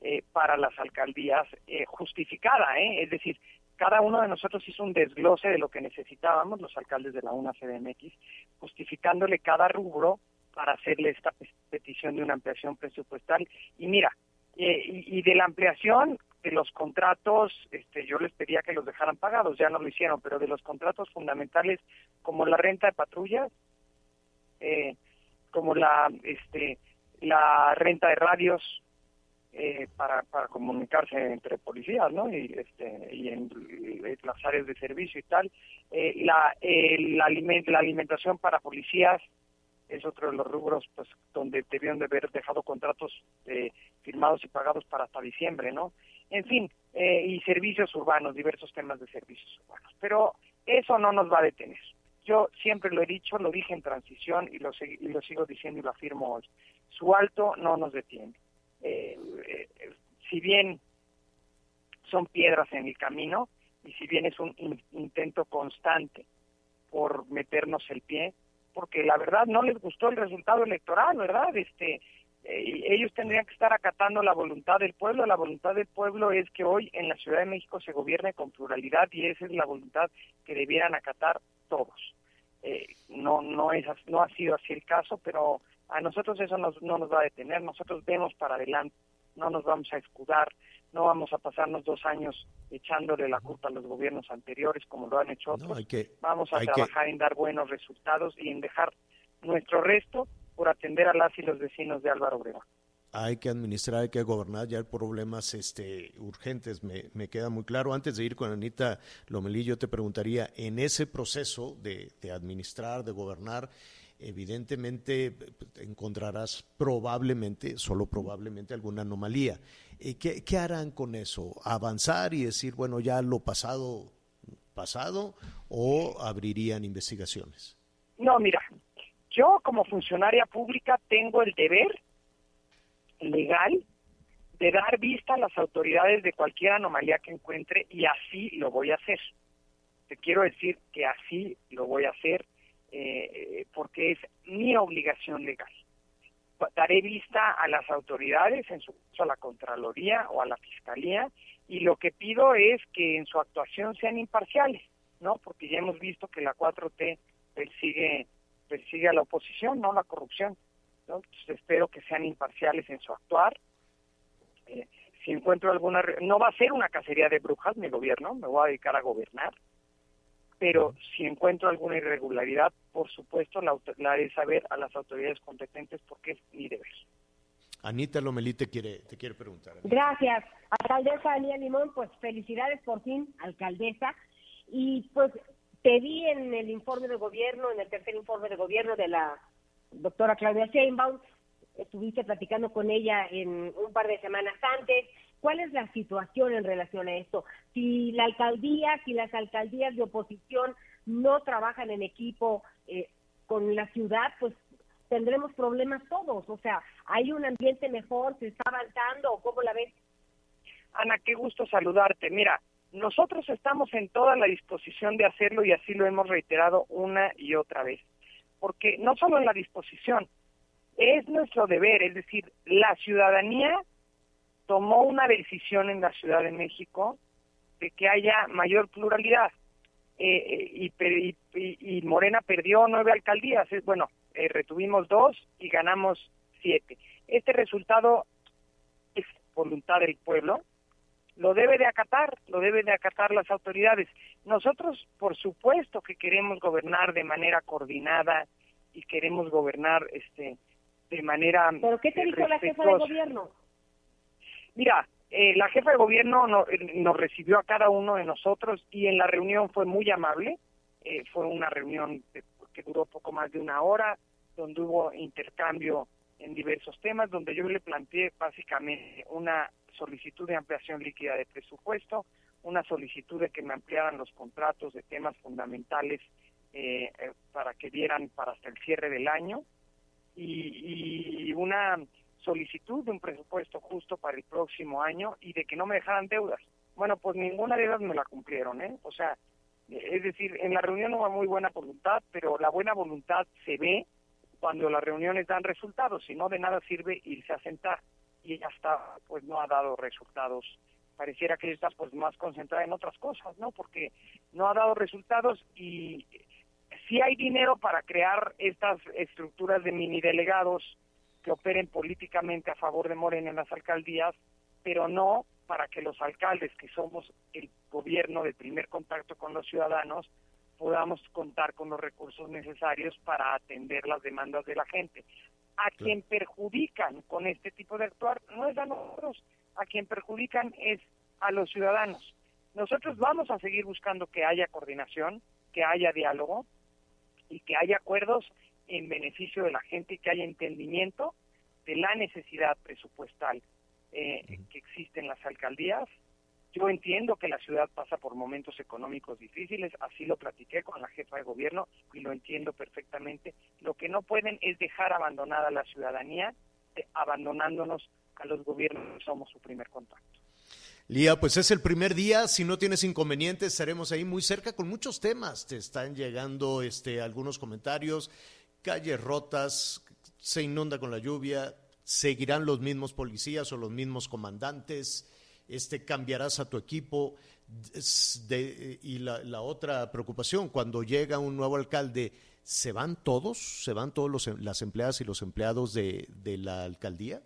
eh, para las alcaldías eh, justificada, ¿eh? es decir, cada uno de nosotros hizo un desglose de lo que necesitábamos, los alcaldes de la UNA CDMX, justificándole cada rubro para hacerle esta petición de una ampliación presupuestal. Y mira, eh, y, de la ampliación de los contratos, este, yo les pedía que los dejaran pagados, ya no lo hicieron, pero de los contratos fundamentales como la renta de patrullas, eh, como la, este, la renta de radios eh, para, para comunicarse entre policías, ¿no? Y, este, y en, las áreas de servicio y tal, la, la, la alimentación para policías, es otro de los rubros pues donde debieron de haber dejado contratos eh, firmados y pagados para hasta diciembre, ¿no? En fin, eh, y servicios urbanos, diversos temas de servicios urbanos. Pero eso no nos va a detener. Yo siempre lo he dicho, lo dije en transición y lo, y lo sigo diciendo y lo afirmo hoy. Su alto no nos detiene. Eh, si bien son piedras en el camino y si bien es un intento constante por meternos el pie, porque la verdad no les gustó el resultado electoral, ¿verdad? Este, eh, ellos tendrían que estar acatando la voluntad del pueblo. La voluntad del pueblo es que hoy en la Ciudad de México se gobierne con pluralidad y esa es la voluntad que debieran acatar todos. Eh, no, no, es, no ha sido así el caso, pero a nosotros eso no nos va a detener. Nosotros vemos para adelante, no nos vamos a escudar, no vamos a pasarnos dos años echándole la culpa a los gobiernos anteriores como lo han hecho otros. vamos a trabajar en dar buenos resultados y en dejar nuestro resto por atender a las y los vecinos de Álvaro Obregón. Hay que administrar, hay que gobernar, ya hay problemas este, urgentes, me, me queda muy claro. Antes de ir con Anita Lomelí, yo te preguntaría, en ese proceso de, de administrar, de gobernar, evidentemente encontrarás probablemente, solo probablemente, alguna anomalía. Eh, ¿Qué, ¿Qué harán con eso? ¿Avanzar y decir, bueno, ya lo pasado, pasado, o abrirían investigaciones? No, mira, yo como funcionaria pública tengo el deber legal de dar vista a las autoridades de cualquier anomalía que encuentre y así lo voy a hacer. Te quiero decir que así lo voy a hacer eh, porque es mi obligación legal. Daré vista a las autoridades, en su caso a la Contraloría o a la Fiscalía, y lo que pido es que en su actuación sean imparciales. ¿no? Porque ya hemos visto que la 4T persigue, persigue a la oposición, no la corrupción. espero que sean imparciales en su actuar. Eh, si encuentro alguna... No va a ser una cacería de brujas mi gobierno, me voy a dedicar a gobernar, pero si encuentro alguna irregularidad, por supuesto la, la haré saber a las autoridades competentes porque es mi deber. Anita Lomelí te quiere, te quiere preguntar. Gracias. Alcaldesa Anía Limón, pues felicidades por fin, alcaldesa. Y pues te vi en el informe de gobierno, en el tercer informe de gobierno de la doctora Claudia Sheinbaum, estuviste platicando con ella en un par de semanas antes. ¿Cuál es la situación en relación a esto? Si la alcaldía, si las alcaldías de oposición no trabajan en equipo eh, con la ciudad, pues tendremos problemas todos. O sea, ¿hay un ambiente mejor? ¿Se está avanzando cómo la ves? Ana, qué gusto saludarte. Mira, nosotros estamos en toda la disposición de hacerlo y así lo hemos reiterado una y otra vez. Porque no solo en la disposición, es nuestro deber, es decir, la ciudadanía tomó una decisión en la Ciudad de México de que haya mayor pluralidad. Eh, eh, y, Morena perdió nueve alcaldías, es bueno, eh, retuvimos dos y ganamos siete. Este resultado es voluntad del pueblo, lo debe de acatar, lo debe de acatar las autoridades. Nosotros, por supuesto, que queremos gobernar de manera coordinada y queremos gobernar este de manera ¿Pero qué te dijo la jefa de gobierno? Mira, eh, la jefa de gobierno eh, nos recibió a cada uno de nosotros y en la reunión fue muy amable. Eh, fue una reunión que duró poco más de una hora, donde hubo intercambio en diversos temas, donde yo le planteé básicamente una solicitud de ampliación líquida de presupuesto, una solicitud de que me ampliaran los contratos de temas fundamentales para que dieran para hasta el cierre del año y, una solicitud de un presupuesto justo para el próximo año y de que no me dejaran deudas. Bueno, pues ninguna de ellas me la cumplieron, ¿eh? O sea, es decir, en la reunión hubo muy buena voluntad, pero la buena voluntad se ve cuando las reuniones dan resultados, si no de nada sirve irse a sentar y ya está, pues no ha dado resultados. Pareciera que está pues más concentrada en otras cosas, ¿no? Porque no ha dado resultados y sí hay dinero para crear estas estructuras de mini delegados que operen políticamente a favor de Morena en las alcaldías, pero no para que los alcaldes, que somos el gobierno de primer contacto con los ciudadanos, podamos contar con los recursos necesarios para atender las demandas de la gente. A quien perjudican con este tipo de actuar no es a nosotros, a quien perjudican es a los ciudadanos. Nosotros vamos a seguir buscando que haya coordinación, que haya diálogo, y que haya acuerdos en beneficio de la gente y que haya entendimiento de la necesidad presupuestal eh, que existe en las alcaldías. Yo entiendo que la ciudad pasa por momentos económicos difíciles, así lo platiqué con la jefa de gobierno y lo entiendo perfectamente. Lo que no pueden es dejar abandonada a la ciudadanía, eh, abandonándonos a los gobiernos que somos su primer contacto. Lía, pues es el primer día, si no tienes inconvenientes, estaremos ahí muy cerca con muchos temas. Te están llegando este, algunos comentarios, calles rotas, se inunda con la lluvia, seguirán los mismos policías o los mismos comandantes, este, cambiarás a tu equipo. y la, otra preocupación, cuando llega un nuevo alcalde, ¿se van todos? ¿Se van todos los, las empleadas y los empleados de, de la alcaldía?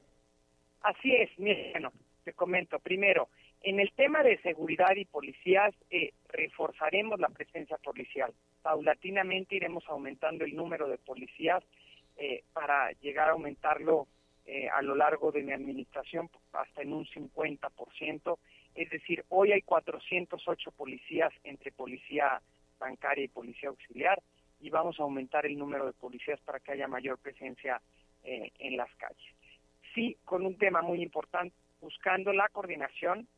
Así es, bueno, te comento. Primero, en el tema de seguridad y policías, eh, reforzaremos la presencia policial. Paulatinamente iremos aumentando el número de policías eh, para llegar a aumentarlo eh, a lo largo de mi administración hasta en un 50%. Es decir, hoy hay 408 policías entre policía bancaria y policía auxiliar y vamos a aumentar el número de policías para que haya mayor presencia en las calles. Sí, con un tema muy importante, buscando la coordinación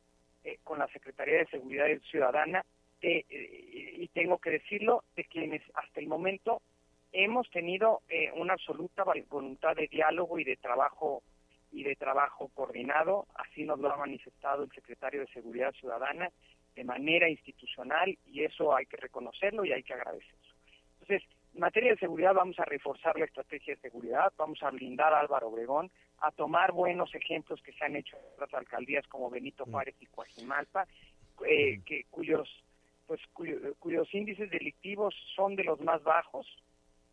eh, con la Secretaría de Seguridad Ciudadana eh, y tengo que decirlo, de quienes hasta el momento hemos tenido eh, una absoluta voluntad de diálogo y de trabajo y de trabajo coordinado, así nos lo ha manifestado el secretario de Seguridad Ciudadana de manera institucional y eso hay que reconocerlo y hay que agradecerlo. Entonces, en materia de seguridad vamos a reforzar la estrategia de seguridad, vamos a blindar a Álvaro Obregón, a tomar buenos ejemplos que se han hecho en otras alcaldías como Benito mm. Juárez y Coajimalpa, eh, que, cuyos pues cuyos índices delictivos son de los más bajos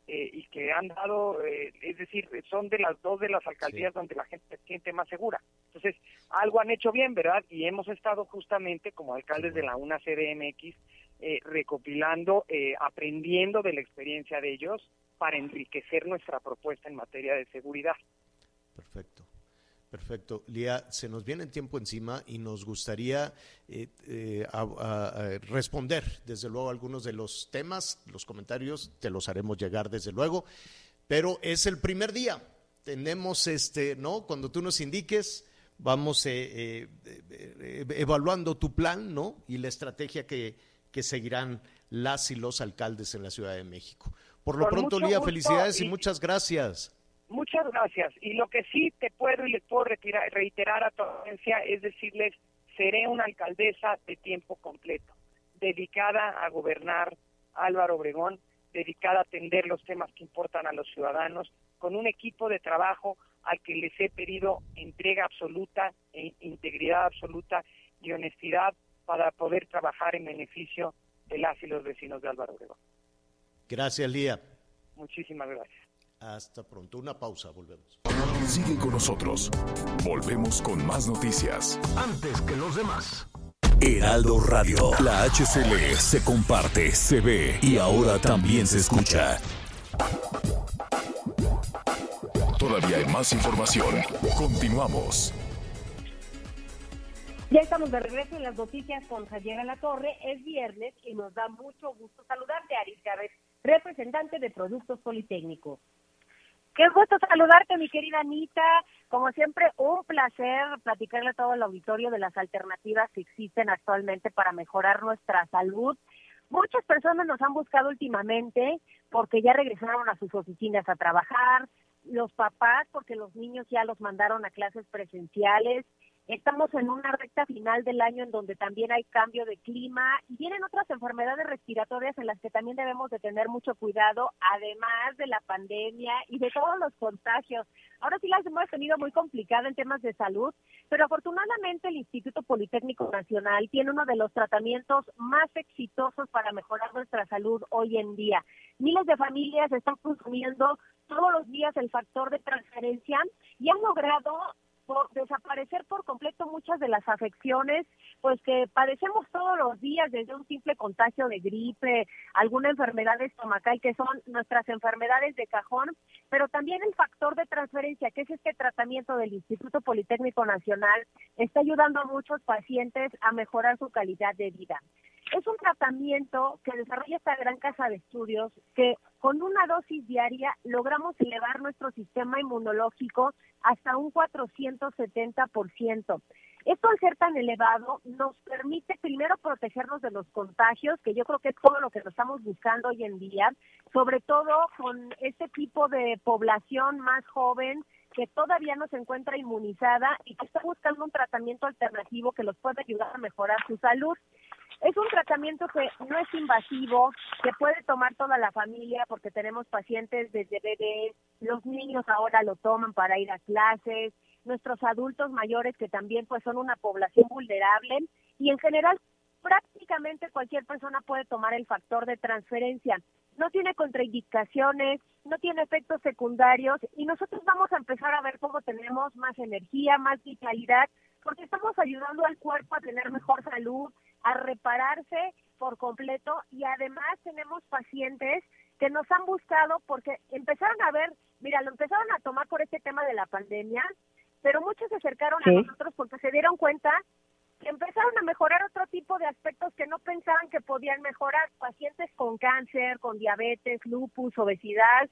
eh, y que han dado, eh, es decir, son de las dos de las alcaldías donde la gente se siente más segura. Entonces, algo han hecho bien, ¿verdad? Y hemos estado justamente como alcaldes de la UNA CDMX eh, recopilando, aprendiendo de la experiencia de ellos para enriquecer nuestra propuesta en materia de seguridad. Perfecto. Perfecto. Lía, se nos viene el tiempo encima y nos gustaría eh, eh, responder, desde luego, algunos de los temas, los comentarios, te los haremos llegar, desde luego, pero es el primer día. Tenemos, este, ¿no? Cuando tú nos indiques, vamos eh, evaluando tu plan, ¿no? Y la estrategia que, que seguirán las y los alcaldes en la Ciudad de México. Por lo pronto, Lía, felicidades y muchas gracias. Muchas gracias. Y lo que sí te puedo y les puedo reiterar a tu audiencia es decirles, seré una alcaldesa de tiempo completo, dedicada a gobernar Álvaro Obregón, dedicada a atender los temas que importan a los ciudadanos, con un equipo de trabajo al que les he pedido entrega absoluta, e integridad absoluta y honestidad para poder trabajar en beneficio de las y los vecinos de Álvaro Obregón. Gracias, Lía. Muchísimas gracias. Hasta pronto. Una pausa, volvemos. Sigue con nosotros. Volvemos con más noticias. Antes que los demás. Heraldo Radio. La HCL se comparte, se ve y ahora también se escucha. Todavía hay más información. Continuamos. Ya estamos de regreso en las noticias con Javier La Torre. Es viernes y nos da mucho gusto saludarte, Aris Chávez, representante de Productos Politécnicos. Qué gusto saludarte, mi querida Anita. Como siempre, un placer platicarle a todo el auditorio de las alternativas que existen actualmente para mejorar nuestra salud. Muchas personas nos han buscado últimamente porque ya regresaron a sus oficinas a trabajar, los papás porque los niños ya los mandaron a clases presenciales Estamos en una recta final del año en donde también hay cambio de clima y vienen otras enfermedades respiratorias en las que también debemos de tener mucho cuidado, además de la pandemia y de todos los contagios. Ahora sí las hemos tenido muy complicada en temas de salud, pero afortunadamente el Instituto Politécnico Nacional tiene uno de los tratamientos más exitosos para mejorar nuestra salud hoy en día. Miles de familias están consumiendo todos los días el factor de transferencia y han logrado por desaparecer por completo muchas de las afecciones pues que padecemos todos los días desde un simple contagio de gripe, alguna enfermedad estomacal que son nuestras enfermedades de cajón, pero también el factor de transferencia que es este tratamiento del Instituto Politécnico Nacional está ayudando a muchos pacientes a mejorar su calidad de vida. Es un tratamiento que desarrolla esta gran casa de estudios que con una dosis diaria logramos elevar nuestro sistema inmunológico hasta un 470%. Esto al ser tan elevado nos permite primero protegernos de los contagios, que yo creo que es todo lo que estamos buscando hoy en día, sobre todo con este tipo de población más joven que todavía no se encuentra inmunizada y que está buscando un tratamiento alternativo que los pueda ayudar a mejorar su salud. Es un tratamiento que no es invasivo, que puede tomar toda la familia porque tenemos pacientes desde bebés, los niños ahora lo toman para ir a clases, nuestros adultos mayores que también pues son una población vulnerable y en general prácticamente cualquier persona puede tomar el factor de transferencia. No tiene contraindicaciones, no tiene efectos secundarios y nosotros vamos a empezar a ver cómo tenemos más energía, más vitalidad, porque estamos ayudando al cuerpo a tener mejor salud, a repararse por completo y además tenemos pacientes que nos han buscado porque empezaron a ver, mira, lo empezaron a tomar por este tema de la pandemia, pero muchos se acercaron a nosotros porque se dieron cuenta que empezaron a mejorar otro tipo de aspectos que no pensaban que podían mejorar, pacientes con cáncer, con diabetes, lupus, obesidad,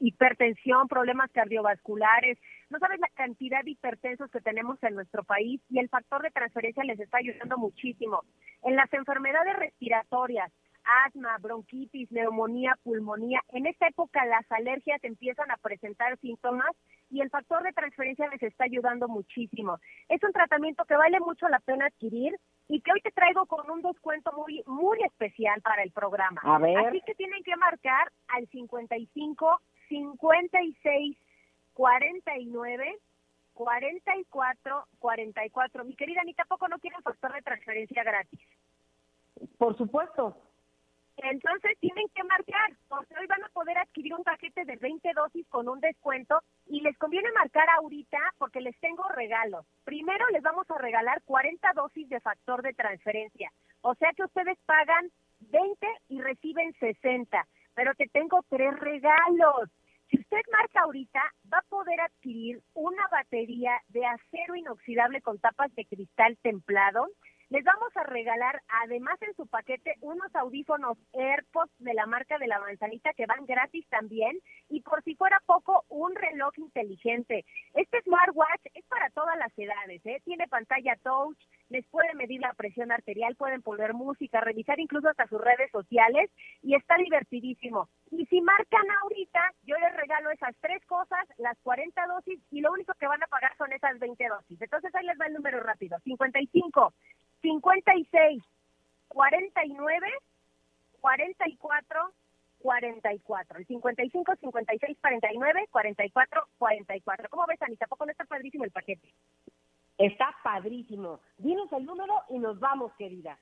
hipertensión, problemas cardiovasculares. No sabes la cantidad de hipertensos que tenemos en nuestro país y el factor de transferencia les está ayudando muchísimo. En las enfermedades respiratorias, asma, bronquitis, neumonía, pulmonía, en esta época las alergias empiezan a presentar síntomas y el factor de transferencia les está ayudando muchísimo. Es un tratamiento que vale mucho la pena adquirir y que hoy te traigo con un descuento muy muy especial para el programa. Así que tienen que marcar al 55 56 49 44 44. Mi querida Anita, ¿poco no quieren factor de transferencia gratis? Por supuesto. Entonces tienen que marcar, porque hoy van a poder adquirir un paquete de 20 dosis con un descuento y les conviene marcar ahorita porque les tengo regalos. Primero les vamos a regalar 40 dosis de factor de transferencia, o sea que ustedes pagan 20 y reciben 60, pero te tengo tres regalos. Si usted marca ahorita, va a poder adquirir una batería de acero inoxidable con tapas de cristal templado les vamos a regalar, además en su paquete, unos audífonos AirPods de la marca de la manzanita que van gratis también. Y por si fuera poco, un reloj inteligente. Este smartwatch es para todas las edades, ¿eh? Tiene pantalla touch, les puede medir la presión arterial, pueden poner música, revisar incluso hasta sus redes sociales y está divertidísimo. Y si marcan ahorita, yo les regalo esas tres cosas, las 40 dosis y lo único que van a pagar son esas 20 dosis. Entonces ahí les va el número rápido, 55 56, 49, 44, 44. El 55, 56, 49, 44, 44. ¿Cómo ves, Anita? ¿Poco no está padrísimo el paquete? Está padrísimo. Dinos el número y nos vamos, querida.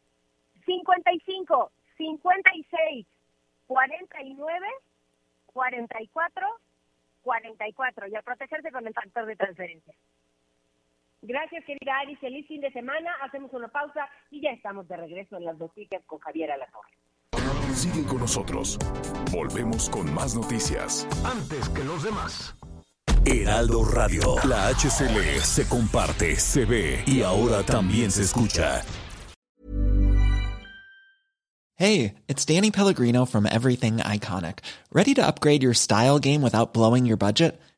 55, 56, 49, 44, 44. Y a protegerse con el factor de transferencia. Gracias, querida Ari. Feliz fin de semana. Hacemos una pausa y ya estamos de regreso en las noticias con Javier Alatorre. Sigue con nosotros. Volvemos con más noticias. Antes que los demás. Heraldo Radio. La HCL se comparte, se ve y ahora también se escucha. Hey, it's Danny Pellegrino from Everything Iconic. ¿Ready to upgrade your style game without blowing your budget?